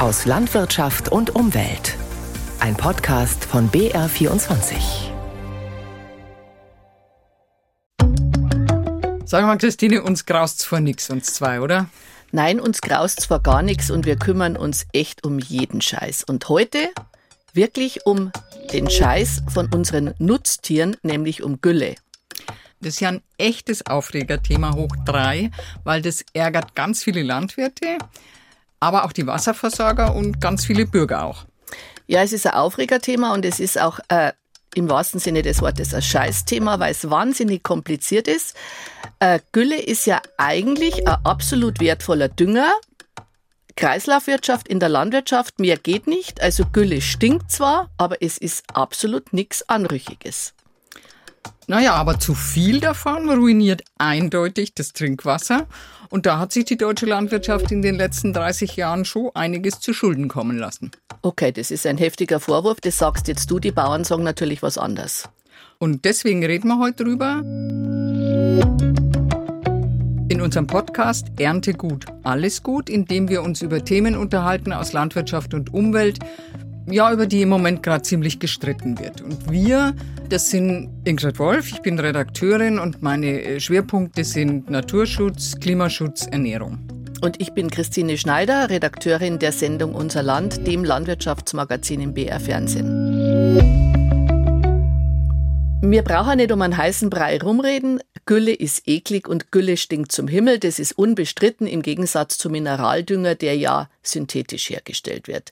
aus Landwirtschaft und Umwelt. Ein Podcast von BR24. Sag mal, Christine, uns graust's vor nix, uns zwei, oder? Nein, uns graust zwar gar nichts und wir kümmern uns echt um jeden Scheiß. Und heute wirklich um den Scheiß von unseren Nutztieren, nämlich um Gülle. Das ist ja ein echtes Aufregerthema hoch drei, weil das ärgert ganz viele Landwirte, aber auch die Wasserversorger und ganz viele Bürger auch. Ja, es ist ein Aufregerthema und es ist auch äh, im wahrsten Sinne des Wortes ein Scheißthema, weil es wahnsinnig kompliziert ist. Äh, Gülle ist ja eigentlich ein absolut wertvoller Dünger. Kreislaufwirtschaft in der Landwirtschaft, mehr geht nicht. Also Gülle stinkt zwar, aber es ist absolut nichts Anrüchiges. Naja, aber zu viel davon ruiniert eindeutig das Trinkwasser. Und da hat sich die deutsche Landwirtschaft in den letzten 30 Jahren schon einiges zu Schulden kommen lassen. Okay, das ist ein heftiger Vorwurf. Das sagst jetzt du. Die Bauern sagen natürlich was anderes. Und deswegen reden wir heute drüber. In unserem Podcast Ernte gut, alles gut, in dem wir uns über Themen unterhalten aus Landwirtschaft und Umwelt, ja, über die im Moment gerade ziemlich gestritten wird. Und wir, das sind Ingrid Wolf, ich bin Redakteurin und meine äh, Schwerpunkte sind Naturschutz, Klimaschutz, Ernährung. Und ich bin Christine Schneider, Redakteurin der Sendung Unser Land, dem Landwirtschaftsmagazin im BR Fernsehen. Wir brauchen nicht um einen heißen Brei rumreden. Gülle ist eklig und Gülle stinkt zum Himmel. Das ist unbestritten im Gegensatz zu Mineraldünger, der ja synthetisch hergestellt wird.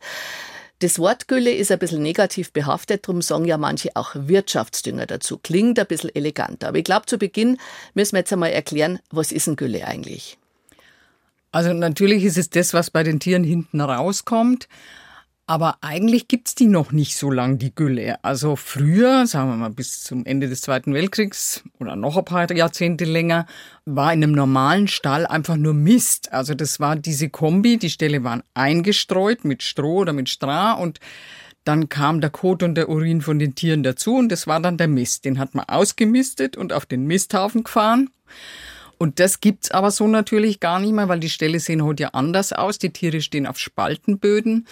Das Wort Gülle ist ein bisschen negativ behaftet, darum sagen ja manche auch Wirtschaftsdünger dazu. Klingt ein bisschen eleganter. Aber ich glaube, zu Beginn müssen wir jetzt einmal erklären, was ist ein Gülle eigentlich? Also natürlich ist es das, was bei den Tieren hinten rauskommt. Aber eigentlich gibt's die noch nicht so lang, die Gülle. Also früher, sagen wir mal bis zum Ende des Zweiten Weltkriegs oder noch ein paar Jahrzehnte länger, war in einem normalen Stall einfach nur Mist. Also das war diese Kombi, die Ställe waren eingestreut mit Stroh oder mit Stra und dann kam der Kot und der Urin von den Tieren dazu und das war dann der Mist. Den hat man ausgemistet und auf den Misthaufen gefahren. Und das gibt's aber so natürlich gar nicht mehr, weil die Ställe sehen heute ja anders aus. Die Tiere stehen auf Spaltenböden.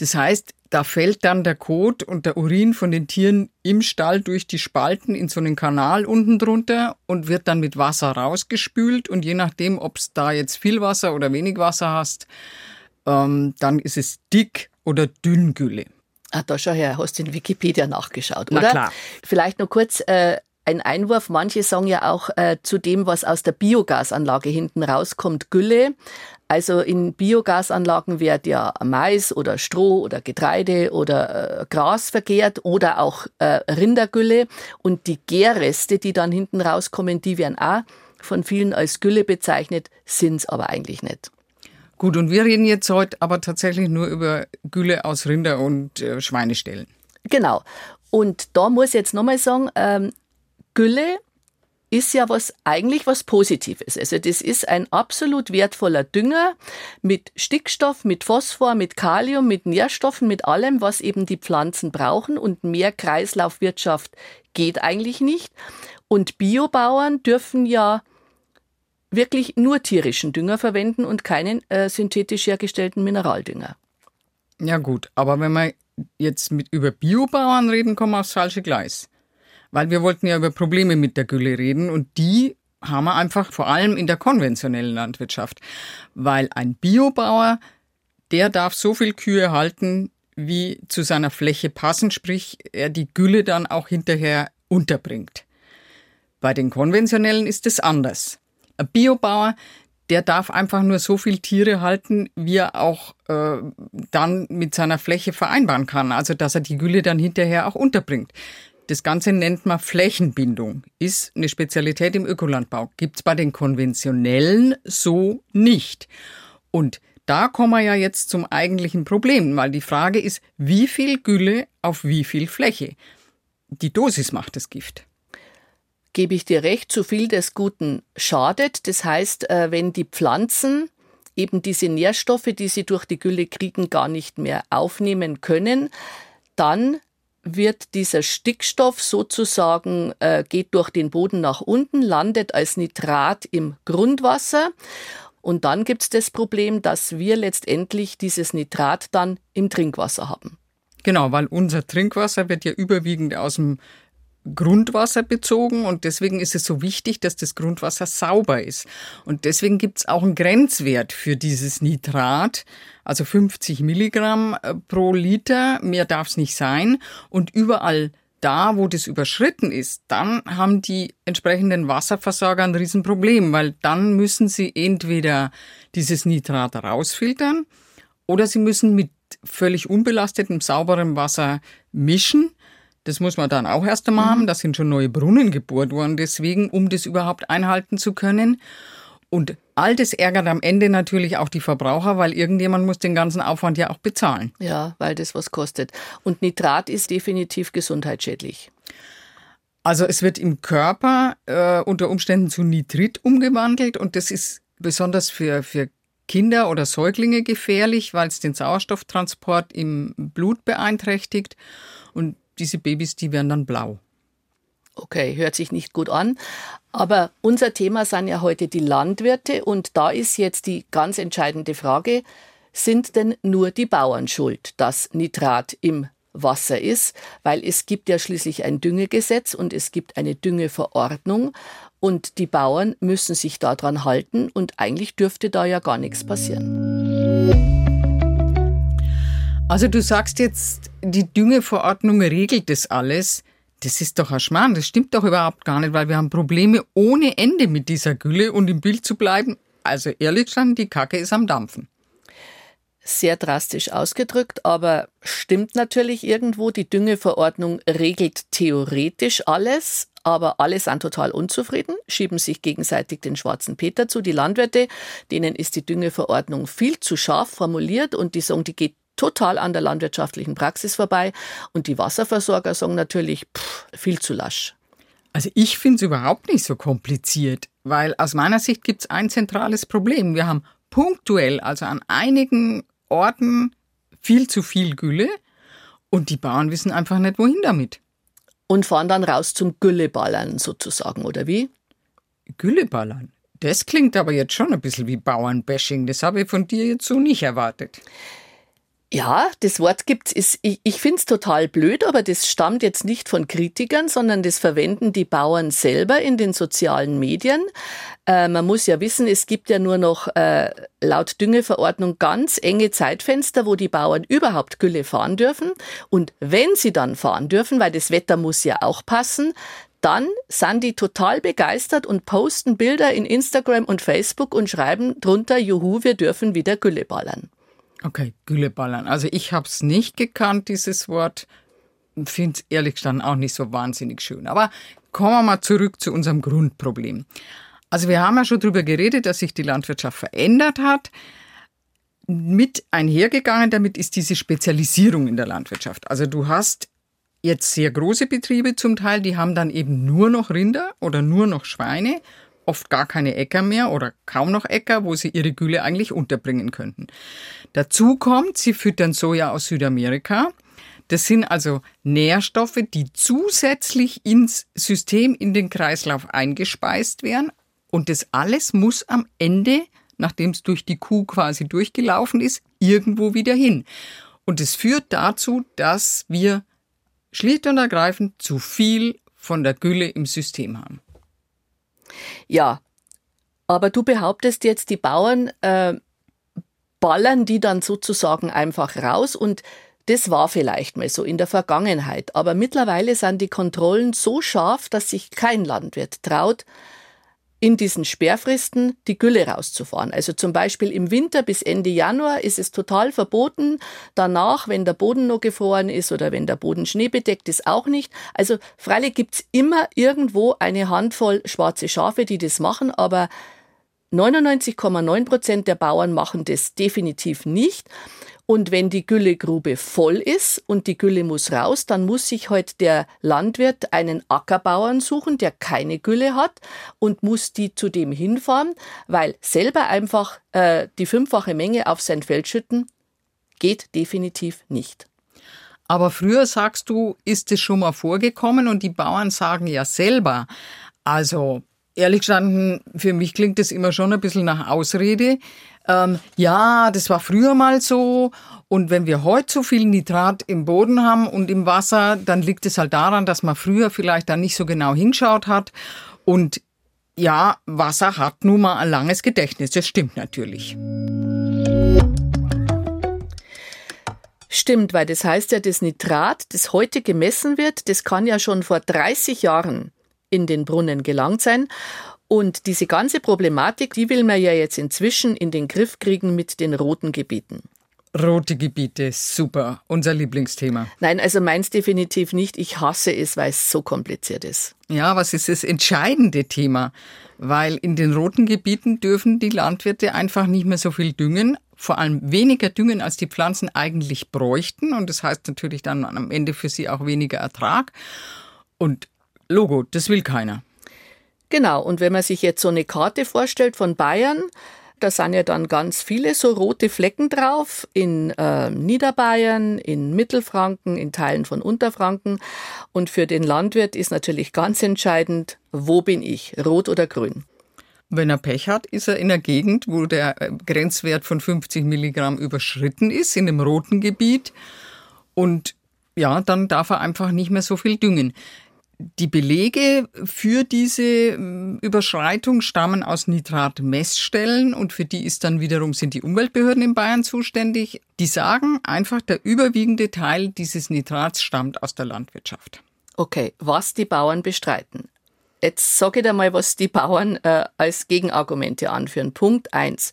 Das heißt, da fällt dann der Kot und der Urin von den Tieren im Stall durch die Spalten in so einen Kanal unten drunter und wird dann mit Wasser rausgespült. Und je nachdem, ob es da jetzt viel Wasser oder wenig Wasser hast, ähm, dann ist es dick oder dünn Gülle. Ah, da schau her, hast du in Wikipedia nachgeschaut, oder? Na klar. Vielleicht noch kurz äh, ein Einwurf. Manche sagen ja auch äh, zu dem, was aus der Biogasanlage hinten rauskommt, Gülle. Also in Biogasanlagen wird ja Mais oder Stroh oder Getreide oder äh, Gras vergehrt oder auch äh, Rindergülle. Und die Gärreste, die dann hinten rauskommen, die werden auch von vielen als Gülle bezeichnet, sind's aber eigentlich nicht. Gut, und wir reden jetzt heute aber tatsächlich nur über Gülle aus Rinder- und äh, Schweineställen. Genau. Und da muss ich jetzt nochmal sagen, ähm, Gülle ist ja was eigentlich was Positives. Also das ist ein absolut wertvoller Dünger mit Stickstoff, mit Phosphor, mit Kalium, mit Nährstoffen, mit allem, was eben die Pflanzen brauchen. Und mehr Kreislaufwirtschaft geht eigentlich nicht. Und Biobauern dürfen ja wirklich nur tierischen Dünger verwenden und keinen äh, synthetisch hergestellten Mineraldünger. Ja gut, aber wenn wir jetzt mit über Biobauern reden, kommen wir aufs falsche Gleis weil wir wollten ja über Probleme mit der Gülle reden und die haben wir einfach vor allem in der konventionellen Landwirtschaft, weil ein Biobauer, der darf so viel Kühe halten, wie zu seiner Fläche passen, sprich er die Gülle dann auch hinterher unterbringt. Bei den konventionellen ist es anders. Ein Biobauer, der darf einfach nur so viel Tiere halten, wie er auch äh, dann mit seiner Fläche vereinbaren kann. Also dass er die Gülle dann hinterher auch unterbringt. Das Ganze nennt man Flächenbindung, ist eine Spezialität im Ökolandbau. Gibt's bei den konventionellen so nicht. Und da kommen wir ja jetzt zum eigentlichen Problem, weil die Frage ist, wie viel Gülle auf wie viel Fläche? Die Dosis macht das Gift. Gebe ich dir recht, zu viel des Guten schadet. Das heißt, äh, wenn die Pflanzen eben diese Nährstoffe, die sie durch die Gülle kriegen, gar nicht mehr aufnehmen können, dann wird dieser Stickstoff sozusagen, äh, geht durch den Boden nach unten, landet als Nitrat im Grundwasser. Und dann gibt es das Problem, dass wir letztendlich dieses Nitrat dann im Trinkwasser haben. Genau, weil unser Trinkwasser wird ja überwiegend aus dem Grundwasser bezogen und deswegen ist es so wichtig, dass das Grundwasser sauber ist. Und deswegen gibt es auch einen Grenzwert für dieses Nitrat, also 50 Milligramm äh, pro Liter, mehr darf es nicht sein. Und überall da, wo das überschritten ist, dann haben die entsprechenden Wasserversorger ein Riesenproblem, weil dann müssen sie entweder dieses Nitrat rausfiltern oder sie müssen mit völlig unbelastetem, sauberem Wasser mischen. Das muss man dann auch erst einmal mhm. haben. Da sind schon neue Brunnen gebohrt worden, deswegen, um das überhaupt einhalten zu können. Und all das ärgert am Ende natürlich auch die Verbraucher, weil irgendjemand muss den ganzen Aufwand ja auch bezahlen. Ja, weil das was kostet. Und Nitrat ist definitiv gesundheitsschädlich. Also es wird im Körper äh, unter Umständen zu Nitrit umgewandelt und das ist besonders für, für Kinder oder Säuglinge gefährlich, weil es den Sauerstofftransport im Blut beeinträchtigt und diese Babys, die werden dann blau. Okay, hört sich nicht gut an. Aber unser Thema sind ja heute die Landwirte und da ist jetzt die ganz entscheidende Frage, sind denn nur die Bauern schuld, dass Nitrat im Wasser ist, weil es gibt ja schließlich ein Düngegesetz und es gibt eine Düngeverordnung und die Bauern müssen sich daran halten und eigentlich dürfte da ja gar nichts passieren. Also du sagst jetzt, die Düngeverordnung regelt das alles. Das ist doch ein Schmarrn, das stimmt doch überhaupt gar nicht, weil wir haben Probleme ohne Ende mit dieser Gülle und im Bild zu bleiben. Also ehrlich gesagt, die Kacke ist am Dampfen. Sehr drastisch ausgedrückt, aber stimmt natürlich irgendwo. Die Düngeverordnung regelt theoretisch alles, aber alle sind total unzufrieden, schieben sich gegenseitig den schwarzen Peter zu. Die Landwirte, denen ist die Düngeverordnung viel zu scharf formuliert und die sagen, die geht total an der landwirtschaftlichen Praxis vorbei. Und die Wasserversorger sagen natürlich, pff, viel zu lasch. Also ich finde es überhaupt nicht so kompliziert, weil aus meiner Sicht gibt es ein zentrales Problem. Wir haben punktuell, also an einigen Orten, viel zu viel Gülle und die Bauern wissen einfach nicht, wohin damit. Und fahren dann raus zum Gülleballern sozusagen, oder wie? Gülleballern? Das klingt aber jetzt schon ein bisschen wie Bauernbashing. Das habe ich von dir jetzt so nicht erwartet. Ja, das Wort gibt's. Ist, ich ich finde es total blöd, aber das stammt jetzt nicht von Kritikern, sondern das verwenden die Bauern selber in den sozialen Medien. Äh, man muss ja wissen, es gibt ja nur noch äh, laut Düngeverordnung ganz enge Zeitfenster, wo die Bauern überhaupt Gülle fahren dürfen. Und wenn sie dann fahren dürfen, weil das Wetter muss ja auch passen, dann sind die total begeistert und posten Bilder in Instagram und Facebook und schreiben drunter, juhu, wir dürfen wieder Gülle ballern. Okay, Gülleballern. Also ich habe es nicht gekannt, dieses Wort. Finde es ehrlich gesagt auch nicht so wahnsinnig schön. Aber kommen wir mal zurück zu unserem Grundproblem. Also wir haben ja schon darüber geredet, dass sich die Landwirtschaft verändert hat. Mit einhergegangen damit ist diese Spezialisierung in der Landwirtschaft. Also du hast jetzt sehr große Betriebe zum Teil, die haben dann eben nur noch Rinder oder nur noch Schweine oft gar keine Äcker mehr oder kaum noch Äcker, wo sie ihre Gülle eigentlich unterbringen könnten. Dazu kommt, sie füttern Soja aus Südamerika. Das sind also Nährstoffe, die zusätzlich ins System, in den Kreislauf eingespeist werden. Und das alles muss am Ende, nachdem es durch die Kuh quasi durchgelaufen ist, irgendwo wieder hin. Und es führt dazu, dass wir schlicht und ergreifend zu viel von der Gülle im System haben. Ja, aber du behauptest jetzt, die Bauern äh, ballern die dann sozusagen einfach raus und das war vielleicht mal so in der Vergangenheit. Aber mittlerweile sind die Kontrollen so scharf, dass sich kein Landwirt traut, in diesen Sperrfristen die Gülle rauszufahren. Also zum Beispiel im Winter bis Ende Januar ist es total verboten. Danach, wenn der Boden noch gefroren ist oder wenn der Boden schneebedeckt ist, auch nicht. Also freilich gibt's immer irgendwo eine Handvoll schwarze Schafe, die das machen, aber 99,9 Prozent der Bauern machen das definitiv nicht. Und wenn die Güllegrube voll ist und die Gülle muss raus, dann muss sich halt der Landwirt einen Ackerbauern suchen, der keine Gülle hat und muss die zu dem hinfahren, weil selber einfach äh, die fünffache Menge auf sein Feld schütten, geht definitiv nicht. Aber früher sagst du, ist es schon mal vorgekommen und die Bauern sagen ja selber, also ehrlich gestanden, für mich klingt das immer schon ein bisschen nach Ausrede. Ähm, ja, das war früher mal so. Und wenn wir heute so viel Nitrat im Boden haben und im Wasser, dann liegt es halt daran, dass man früher vielleicht da nicht so genau hingeschaut hat. Und ja, Wasser hat nun mal ein langes Gedächtnis. Das stimmt natürlich. Stimmt, weil das heißt ja, das Nitrat, das heute gemessen wird, das kann ja schon vor 30 Jahren in den Brunnen gelangt sein. Und diese ganze Problematik, die will man ja jetzt inzwischen in den Griff kriegen mit den roten Gebieten. Rote Gebiete, super. Unser Lieblingsthema. Nein, also meins definitiv nicht. Ich hasse es, weil es so kompliziert ist. Ja, was ist das entscheidende Thema? Weil in den roten Gebieten dürfen die Landwirte einfach nicht mehr so viel düngen, vor allem weniger düngen, als die Pflanzen eigentlich bräuchten. Und das heißt natürlich dann am Ende für sie auch weniger Ertrag. Und Logo, das will keiner. Genau, und wenn man sich jetzt so eine Karte vorstellt von Bayern, da sind ja dann ganz viele so rote Flecken drauf in äh, Niederbayern, in Mittelfranken, in Teilen von Unterfranken. Und für den Landwirt ist natürlich ganz entscheidend, wo bin ich, rot oder grün. Wenn er Pech hat, ist er in der Gegend, wo der äh, Grenzwert von 50 Milligramm überschritten ist, in dem roten Gebiet. Und ja, dann darf er einfach nicht mehr so viel düngen. Die Belege für diese ähm, Überschreitung stammen aus Nitratmessstellen und für die ist dann wiederum sind die Umweltbehörden in Bayern zuständig. Die sagen einfach, der überwiegende Teil dieses Nitrats stammt aus der Landwirtschaft. Okay, was die Bauern bestreiten. Jetzt sage ich dir mal, was die Bauern äh, als Gegenargumente anführen. Punkt eins: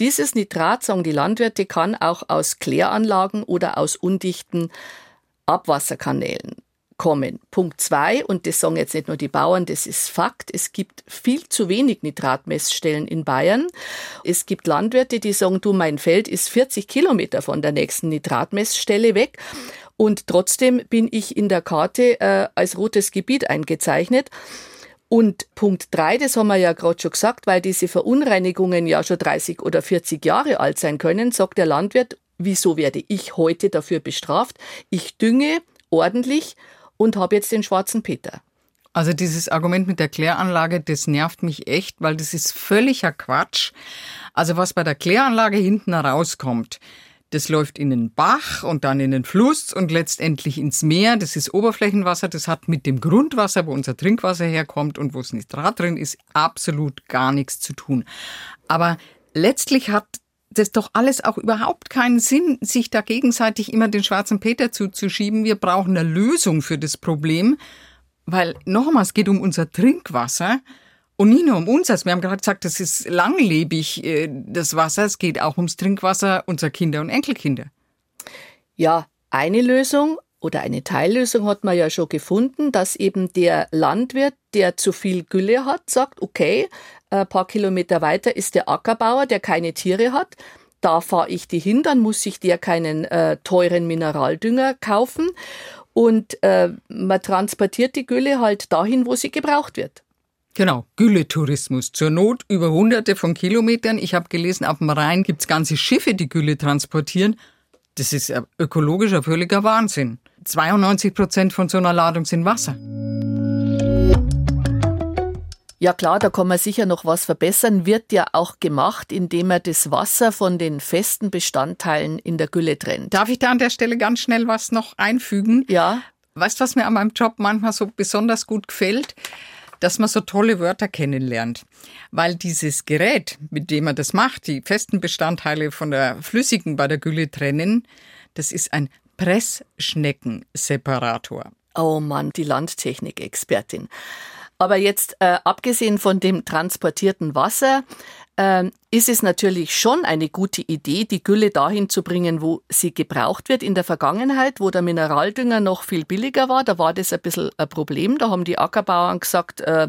Dieses Nitrat, sagen die Landwirte, kann auch aus Kläranlagen oder aus undichten Abwasserkanälen kommen. Punkt zwei, und das sagen jetzt nicht nur die Bauern, das ist Fakt, es gibt viel zu wenig Nitratmessstellen in Bayern. Es gibt Landwirte, die sagen, du, mein Feld ist 40 Kilometer von der nächsten Nitratmessstelle weg. Und trotzdem bin ich in der Karte äh, als rotes Gebiet eingezeichnet. Und Punkt drei, das haben wir ja gerade schon gesagt, weil diese Verunreinigungen ja schon 30 oder 40 Jahre alt sein können, sagt der Landwirt, wieso werde ich heute dafür bestraft? Ich dünge ordentlich und habe jetzt den schwarzen Peter. Also dieses Argument mit der Kläranlage, das nervt mich echt, weil das ist völliger Quatsch. Also was bei der Kläranlage hinten rauskommt, das läuft in den Bach und dann in den Fluss und letztendlich ins Meer. Das ist Oberflächenwasser. Das hat mit dem Grundwasser, wo unser Trinkwasser herkommt und wo es Nitrat drin ist, absolut gar nichts zu tun. Aber letztlich hat das doch alles auch überhaupt keinen Sinn, sich da gegenseitig immer den schwarzen Peter zuzuschieben. Wir brauchen eine Lösung für das Problem, weil nochmal, es geht um unser Trinkwasser und nicht nur um unseres. Wir haben gerade gesagt, das ist langlebig, äh, das Wasser. Es geht auch ums Trinkwasser unserer Kinder und Enkelkinder. Ja, eine Lösung oder eine Teillösung hat man ja schon gefunden, dass eben der Landwirt, der zu viel Gülle hat, sagt, okay, ein paar Kilometer weiter ist der Ackerbauer, der keine Tiere hat. Da fahre ich die hin, dann muss ich der keinen äh, teuren Mineraldünger kaufen. Und äh, man transportiert die Gülle halt dahin, wo sie gebraucht wird. Genau, Gülletourismus. Zur Not über hunderte von Kilometern. Ich habe gelesen, auf dem Rhein gibt's ganze Schiffe, die Gülle transportieren. Das ist ökologischer völliger Wahnsinn. 92 Prozent von so einer Ladung sind Wasser. Ja klar, da kann man sicher noch was verbessern, wird ja auch gemacht, indem man das Wasser von den festen Bestandteilen in der Gülle trennt. Darf ich da an der Stelle ganz schnell was noch einfügen? Ja. Weißt du, was mir an meinem Job manchmal so besonders gut gefällt? Dass man so tolle Wörter kennenlernt. Weil dieses Gerät, mit dem man das macht, die festen Bestandteile von der flüssigen bei der Gülle trennen, das ist ein Pressschneckenseparator. Oh Mann, die Landtechnik-Expertin. Aber jetzt, äh, abgesehen von dem transportierten Wasser, äh, ist es natürlich schon eine gute Idee, die Gülle dahin zu bringen, wo sie gebraucht wird. In der Vergangenheit, wo der Mineraldünger noch viel billiger war, da war das ein bisschen ein Problem. Da haben die Ackerbauern gesagt, äh,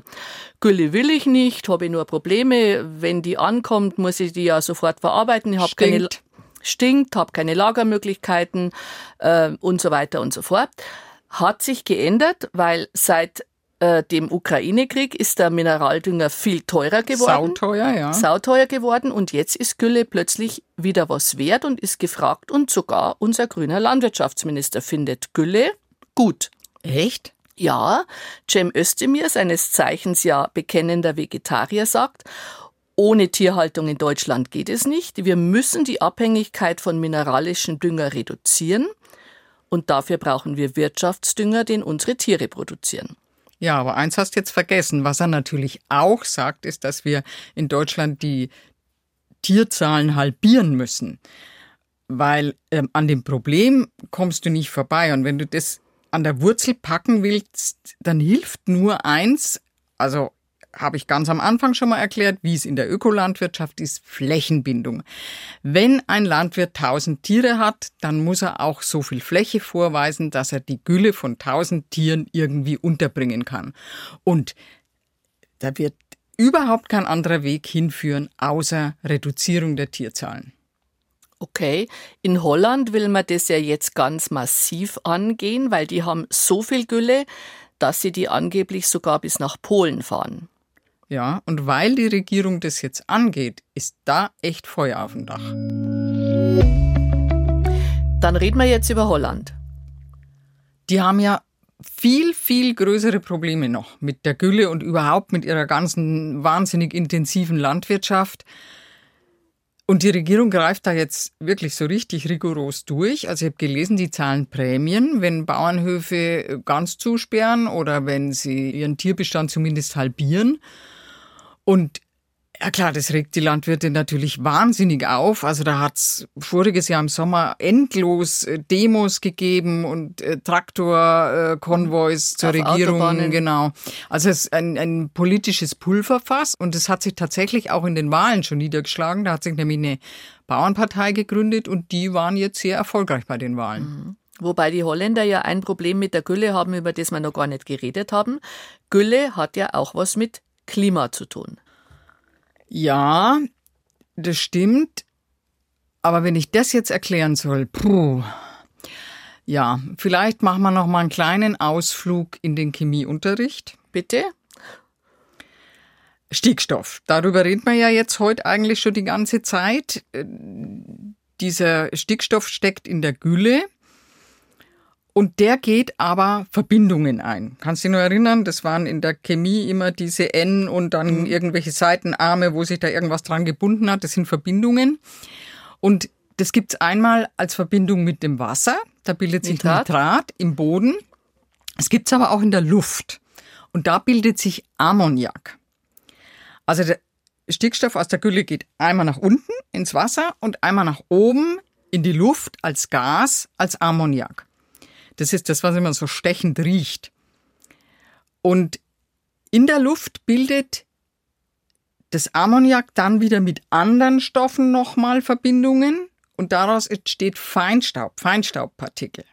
Gülle will ich nicht, habe ich nur Probleme. Wenn die ankommt, muss ich die ja sofort verarbeiten. Ich habe keine stinkt, habe keine Lagermöglichkeiten äh, und so weiter und so fort. Hat sich geändert, weil seit äh, dem Ukraine-Krieg ist der Mineraldünger viel teurer geworden. Sauteuer, ja. Sauteuer geworden und jetzt ist Gülle plötzlich wieder was wert und ist gefragt und sogar unser grüner Landwirtschaftsminister findet Gülle gut. Echt? Ja, Cem Özdemir, seines Zeichens ja bekennender Vegetarier, sagt, ohne Tierhaltung in Deutschland geht es nicht. Wir müssen die Abhängigkeit von mineralischen Dünger reduzieren und dafür brauchen wir Wirtschaftsdünger, den unsere Tiere produzieren. Ja, aber eins hast du jetzt vergessen. Was er natürlich auch sagt, ist, dass wir in Deutschland die Tierzahlen halbieren müssen. Weil ähm, an dem Problem kommst du nicht vorbei. Und wenn du das an der Wurzel packen willst, dann hilft nur eins, also habe ich ganz am Anfang schon mal erklärt, wie es in der Ökolandwirtschaft ist, Flächenbindung. Wenn ein Landwirt 1000 Tiere hat, dann muss er auch so viel Fläche vorweisen, dass er die Gülle von 1000 Tieren irgendwie unterbringen kann. Und da wird überhaupt kein anderer Weg hinführen, außer Reduzierung der Tierzahlen. Okay, in Holland will man das ja jetzt ganz massiv angehen, weil die haben so viel Gülle, dass sie die angeblich sogar bis nach Polen fahren. Ja, und weil die Regierung das jetzt angeht, ist da echt Feuer auf dem Dach. Dann reden wir jetzt über Holland. Die haben ja viel, viel größere Probleme noch mit der Gülle und überhaupt mit ihrer ganzen wahnsinnig intensiven Landwirtschaft. Und die Regierung greift da jetzt wirklich so richtig rigoros durch. Also ich habe gelesen, die zahlen Prämien, wenn Bauernhöfe ganz zusperren oder wenn sie ihren Tierbestand zumindest halbieren. Und ja klar, das regt die Landwirte natürlich wahnsinnig auf. Also da hat's voriges Jahr im Sommer endlos äh, Demos gegeben und äh, Traktorkonvois äh, zur Auf Regierung. Autobahnen. Genau. Also es ist ein, ein politisches Pulverfass und es hat sich tatsächlich auch in den Wahlen schon niedergeschlagen. Da hat sich nämlich eine Bauernpartei gegründet und die waren jetzt sehr erfolgreich bei den Wahlen. Mhm. Wobei die Holländer ja ein Problem mit der Gülle haben, über das wir noch gar nicht geredet haben. Gülle hat ja auch was mit Klima zu tun. Ja, das stimmt. Aber wenn ich das jetzt erklären soll, puh. Ja, vielleicht machen wir noch mal einen kleinen Ausflug in den Chemieunterricht. Bitte? Stickstoff. Darüber reden wir ja jetzt heute eigentlich schon die ganze Zeit. Äh, dieser Stickstoff steckt in der Gülle. Und der geht aber Verbindungen ein. Kannst du dich nur erinnern? Das waren in der Chemie immer diese N und dann mhm. irgendwelche Seitenarme, wo sich da irgendwas dran gebunden hat. Das sind Verbindungen. Und das gibt's einmal als Verbindung mit dem Wasser. Da bildet sich Nitrat, Nitrat im Boden. Es gibt's aber auch in der Luft. Und da bildet sich Ammoniak. Also der Stickstoff aus der Gülle geht einmal nach unten ins Wasser und einmal nach oben in die Luft als Gas, als Ammoniak. Das ist das, was immer so stechend riecht. Und in der Luft bildet das Ammoniak dann wieder mit anderen Stoffen nochmal Verbindungen und daraus entsteht Feinstaub, Feinstaubpartikel.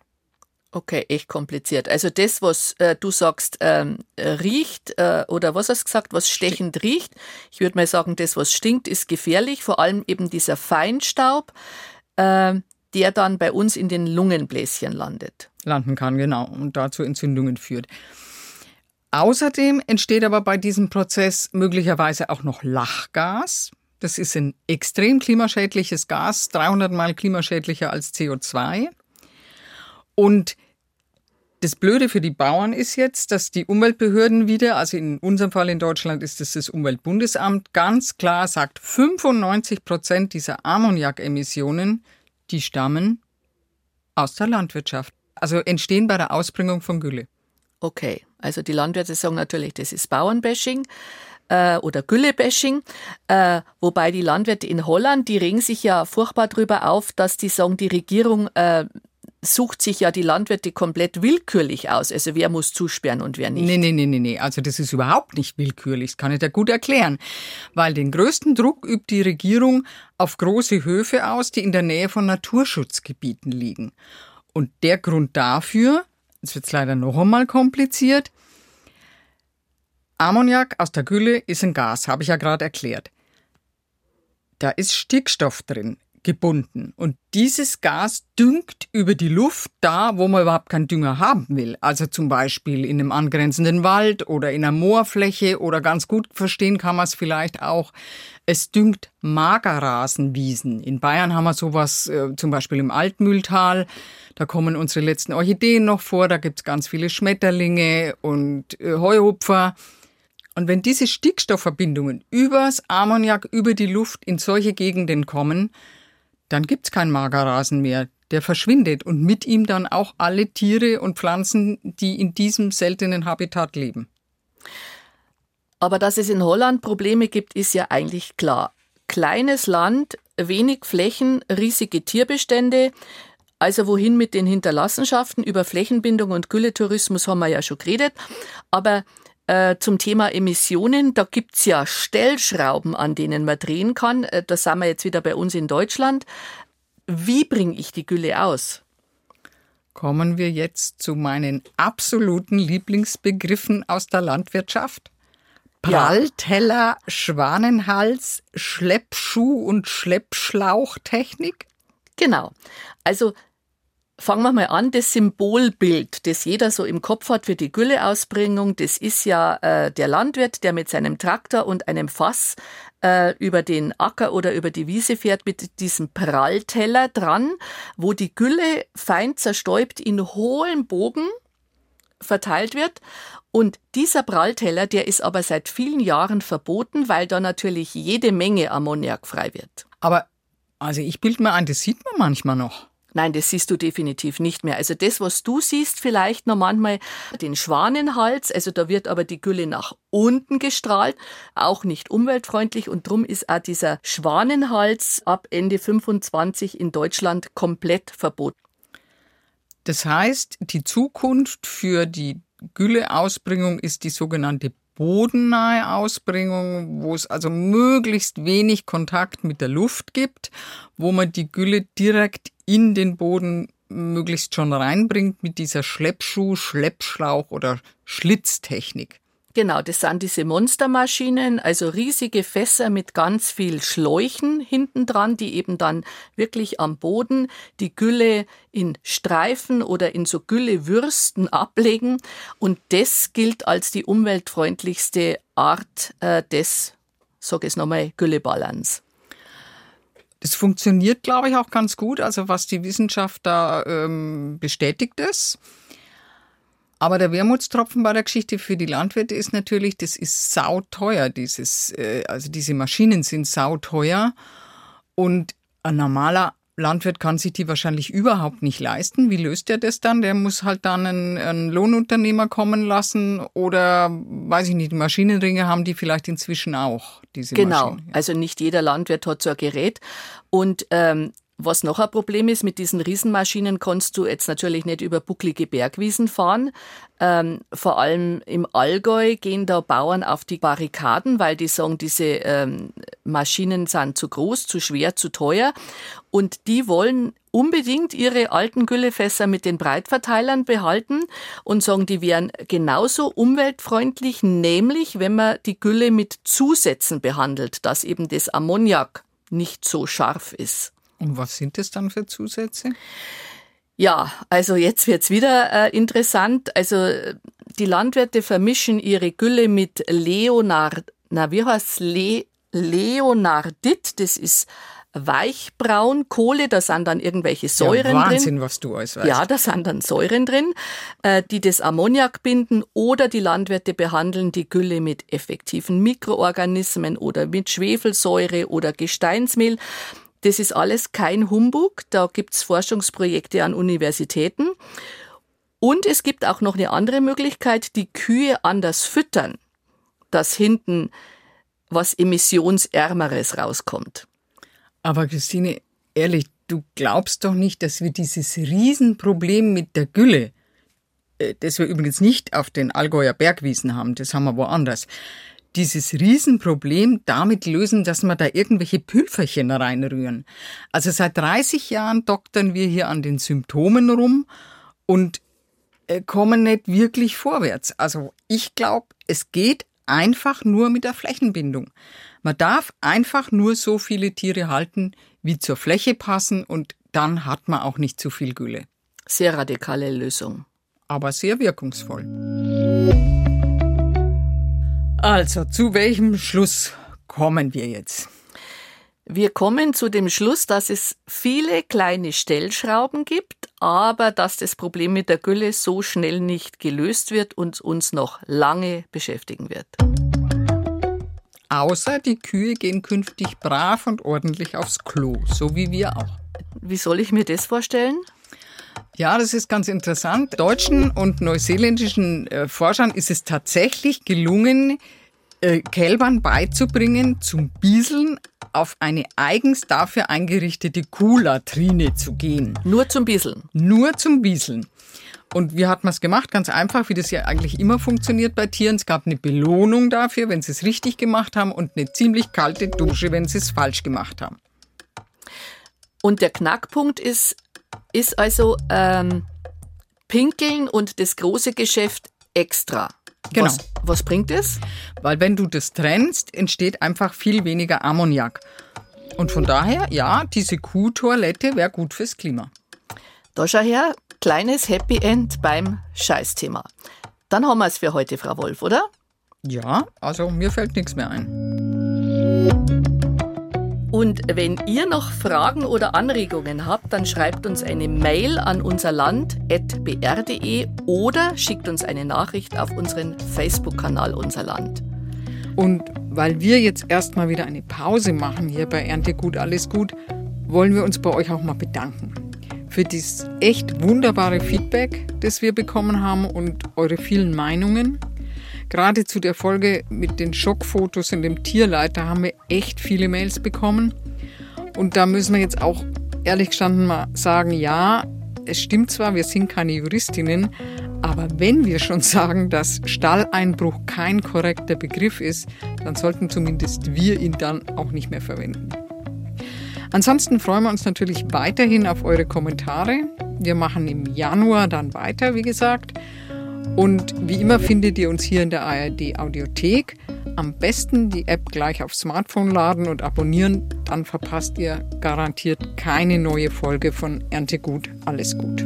Okay, echt kompliziert. Also das, was äh, du sagst, ähm, riecht äh, oder was hast du gesagt, was stechend Stink. riecht, ich würde mal sagen, das, was stinkt, ist gefährlich. Vor allem eben dieser Feinstaub, äh, der dann bei uns in den Lungenbläschen landet landen kann, genau, und dazu Entzündungen führt. Außerdem entsteht aber bei diesem Prozess möglicherweise auch noch Lachgas. Das ist ein extrem klimaschädliches Gas, 300 mal klimaschädlicher als CO2. Und das Blöde für die Bauern ist jetzt, dass die Umweltbehörden wieder, also in unserem Fall in Deutschland ist es das Umweltbundesamt, ganz klar sagt, 95 Prozent dieser Ammoniakemissionen, die stammen aus der Landwirtschaft also entstehen bei der Ausbringung von Gülle. Okay, also die Landwirte sagen natürlich, das ist Bauernbashing äh, oder Güllebashing, äh, wobei die Landwirte in Holland, die regen sich ja furchtbar darüber auf, dass die sagen, die Regierung äh, sucht sich ja die Landwirte komplett willkürlich aus. Also wer muss zusperren und wer nicht. Nee, nee, nee, nee, nee. Also das ist überhaupt nicht willkürlich. Das kann ich dir gut erklären. Weil den größten Druck übt die Regierung auf große Höfe aus, die in der Nähe von Naturschutzgebieten liegen. Und der Grund dafür, jetzt wird es leider noch einmal kompliziert, Ammoniak aus der Gülle ist ein Gas, habe ich ja gerade erklärt. Da ist Stickstoff drin. Gebunden. Und dieses Gas düngt über die Luft da, wo man überhaupt keinen Dünger haben will. Also zum Beispiel in einem angrenzenden Wald oder in einer Moorfläche oder ganz gut verstehen kann man es vielleicht auch. Es düngt Magerrasenwiesen. In Bayern haben wir sowas äh, zum Beispiel im Altmühltal. Da kommen unsere letzten Orchideen noch vor. Da gibt's ganz viele Schmetterlinge und äh, Heuhupfer. Und wenn diese Stickstoffverbindungen übers Ammoniak, über die Luft in solche Gegenden kommen, dann gibt's keinen Magerrasen mehr. Der verschwindet und mit ihm dann auch alle Tiere und Pflanzen, die in diesem seltenen Habitat leben. Aber dass es in Holland Probleme gibt, ist ja eigentlich klar. Kleines Land, wenig Flächen, riesige Tierbestände. Also wohin mit den Hinterlassenschaften? Über Flächenbindung und Gülletourismus haben wir ja schon geredet. Aber äh, zum Thema Emissionen, da gibt's ja Stellschrauben, an denen man drehen kann. Äh, das sind wir jetzt wieder bei uns in Deutschland. Wie bringe ich die Gülle aus? Kommen wir jetzt zu meinen absoluten Lieblingsbegriffen aus der Landwirtschaft. Prallteller, Schwanenhals, Schleppschuh und Schleppschlauchtechnik? Genau. Also Fangen wir mal an, das Symbolbild, das jeder so im Kopf hat für die Gülleausbringung, das ist ja äh, der Landwirt, der mit seinem Traktor und einem Fass äh, über den Acker oder über die Wiese fährt mit diesem Prallteller dran, wo die Gülle fein zerstäubt in hohem Bogen verteilt wird. Und dieser Prallteller, der ist aber seit vielen Jahren verboten, weil da natürlich jede Menge Ammoniak frei wird. Aber also ich bilde mir ein, das sieht man manchmal noch. Nein, das siehst du definitiv nicht mehr. Also das, was du siehst, vielleicht noch manchmal den Schwanenhals, also da wird aber die Gülle nach unten gestrahlt, auch nicht umweltfreundlich und drum ist auch dieser Schwanenhals ab Ende 25 in Deutschland komplett verboten. Das heißt, die Zukunft für die Gülleausbringung ist die sogenannte bodennahe Ausbringung, wo es also möglichst wenig Kontakt mit der Luft gibt, wo man die Gülle direkt in den Boden möglichst schon reinbringt mit dieser Schleppschuh, Schleppschlauch oder Schlitztechnik. Genau, das sind diese Monstermaschinen, also riesige Fässer mit ganz viel Schläuchen hinten dran, die eben dann wirklich am Boden die Gülle in Streifen oder in so Güllewürsten ablegen. Und das gilt als die umweltfreundlichste Art äh, des, sag es nochmal, Güllebalance. Das funktioniert, glaube ich, auch ganz gut. Also was die Wissenschaft da ähm, bestätigt ist. Aber der Wermutstropfen bei der Geschichte für die Landwirte ist natürlich, das ist sauteuer. Dieses, äh, also diese Maschinen sind sauteuer. Und ein normaler Landwirt kann sich die wahrscheinlich überhaupt nicht leisten. Wie löst er das dann? Der muss halt dann einen, einen Lohnunternehmer kommen lassen oder, weiß ich nicht, Maschinenringe haben die vielleicht inzwischen auch, diese genau. Maschinen. Genau, also nicht jeder Landwirt hat so ein Gerät. Und ähm, was noch ein Problem ist, mit diesen Riesenmaschinen kannst du jetzt natürlich nicht über bucklige Bergwiesen fahren. Ähm, vor allem im Allgäu gehen da Bauern auf die Barrikaden, weil die sagen, diese ähm, Maschinen sind zu groß, zu schwer, zu teuer. Und die wollen unbedingt ihre alten Güllefässer mit den Breitverteilern behalten und sagen, die wären genauso umweltfreundlich, nämlich wenn man die Gülle mit Zusätzen behandelt, dass eben das Ammoniak nicht so scharf ist. Und was sind das dann für Zusätze? Ja, also jetzt wird's wieder äh, interessant. Also die Landwirte vermischen ihre Gülle mit Leonard, na wie heißt Le, Leonardit, das ist Weichbraun, Kohle, da sind dann irgendwelche Säuren ja, Wahnsinn, drin. was du alles weißt. Ja, da sind dann Säuren drin, äh, die das Ammoniak binden oder die Landwirte behandeln die Gülle mit effektiven Mikroorganismen oder mit Schwefelsäure oder Gesteinsmehl. Das ist alles kein Humbug. Da gibt's Forschungsprojekte an Universitäten. Und es gibt auch noch eine andere Möglichkeit, die Kühe anders füttern, dass hinten was emissionsärmeres rauskommt. Aber Christine, ehrlich, du glaubst doch nicht, dass wir dieses Riesenproblem mit der Gülle, äh, das wir übrigens nicht auf den Allgäuer Bergwiesen haben, das haben wir woanders, dieses Riesenproblem damit lösen, dass wir da irgendwelche Pülferchen reinrühren. Also seit 30 Jahren doktern wir hier an den Symptomen rum und äh, kommen nicht wirklich vorwärts. Also ich glaube, es geht einfach nur mit der Flächenbindung. Man darf einfach nur so viele Tiere halten, wie zur Fläche passen und dann hat man auch nicht zu viel Gülle. Sehr radikale Lösung. Aber sehr wirkungsvoll. Also, zu welchem Schluss kommen wir jetzt? Wir kommen zu dem Schluss, dass es viele kleine Stellschrauben gibt, aber dass das Problem mit der Gülle so schnell nicht gelöst wird und uns noch lange beschäftigen wird. Außer die Kühe gehen künftig brav und ordentlich aufs Klo, so wie wir auch. Wie soll ich mir das vorstellen? Ja, das ist ganz interessant. Deutschen und neuseeländischen äh, Forschern ist es tatsächlich gelungen, äh, Kälbern beizubringen, zum Bieseln auf eine eigens dafür eingerichtete Kuhlatrine zu gehen. Nur zum Bieseln? Nur zum Bieseln. Und wie hat man es gemacht? Ganz einfach, wie das ja eigentlich immer funktioniert bei Tieren. Es gab eine Belohnung dafür, wenn sie es richtig gemacht haben und eine ziemlich kalte Dusche, wenn sie es falsch gemacht haben. Und der Knackpunkt ist, ist also ähm, Pinkeln und das große Geschäft extra. Genau. Was, was bringt es? Weil wenn du das trennst, entsteht einfach viel weniger Ammoniak. Und von daher, ja, diese Kuhtoilette wäre gut fürs Klima. Da schau her, kleines Happy End beim Scheißthema. Dann haben wir es für heute, Frau Wolf, oder? Ja, also mir fällt nichts mehr ein. Und wenn ihr noch Fragen oder Anregungen habt, dann schreibt uns eine Mail an unserland.br.de oder schickt uns eine Nachricht auf unseren Facebook-Kanal Unser Land. Und weil wir jetzt erstmal wieder eine Pause machen hier bei Erntegut alles gut, wollen wir uns bei euch auch mal bedanken für dieses echt wunderbare Feedback, das wir bekommen haben und eure vielen Meinungen. Gerade zu der Folge mit den Schockfotos in dem Tierleiter haben wir echt viele Mails bekommen. Und da müssen wir jetzt auch ehrlich gestanden mal sagen, ja, es stimmt zwar, wir sind keine Juristinnen, aber wenn wir schon sagen, dass Stalleinbruch kein korrekter Begriff ist, dann sollten zumindest wir ihn dann auch nicht mehr verwenden. Ansonsten freuen wir uns natürlich weiterhin auf eure Kommentare. Wir machen im Januar dann weiter, wie gesagt. Und wie immer findet ihr uns hier in der ARD Audiothek. Am besten die App gleich aufs Smartphone laden und abonnieren, dann verpasst ihr garantiert keine neue Folge von Erntegut. Alles gut.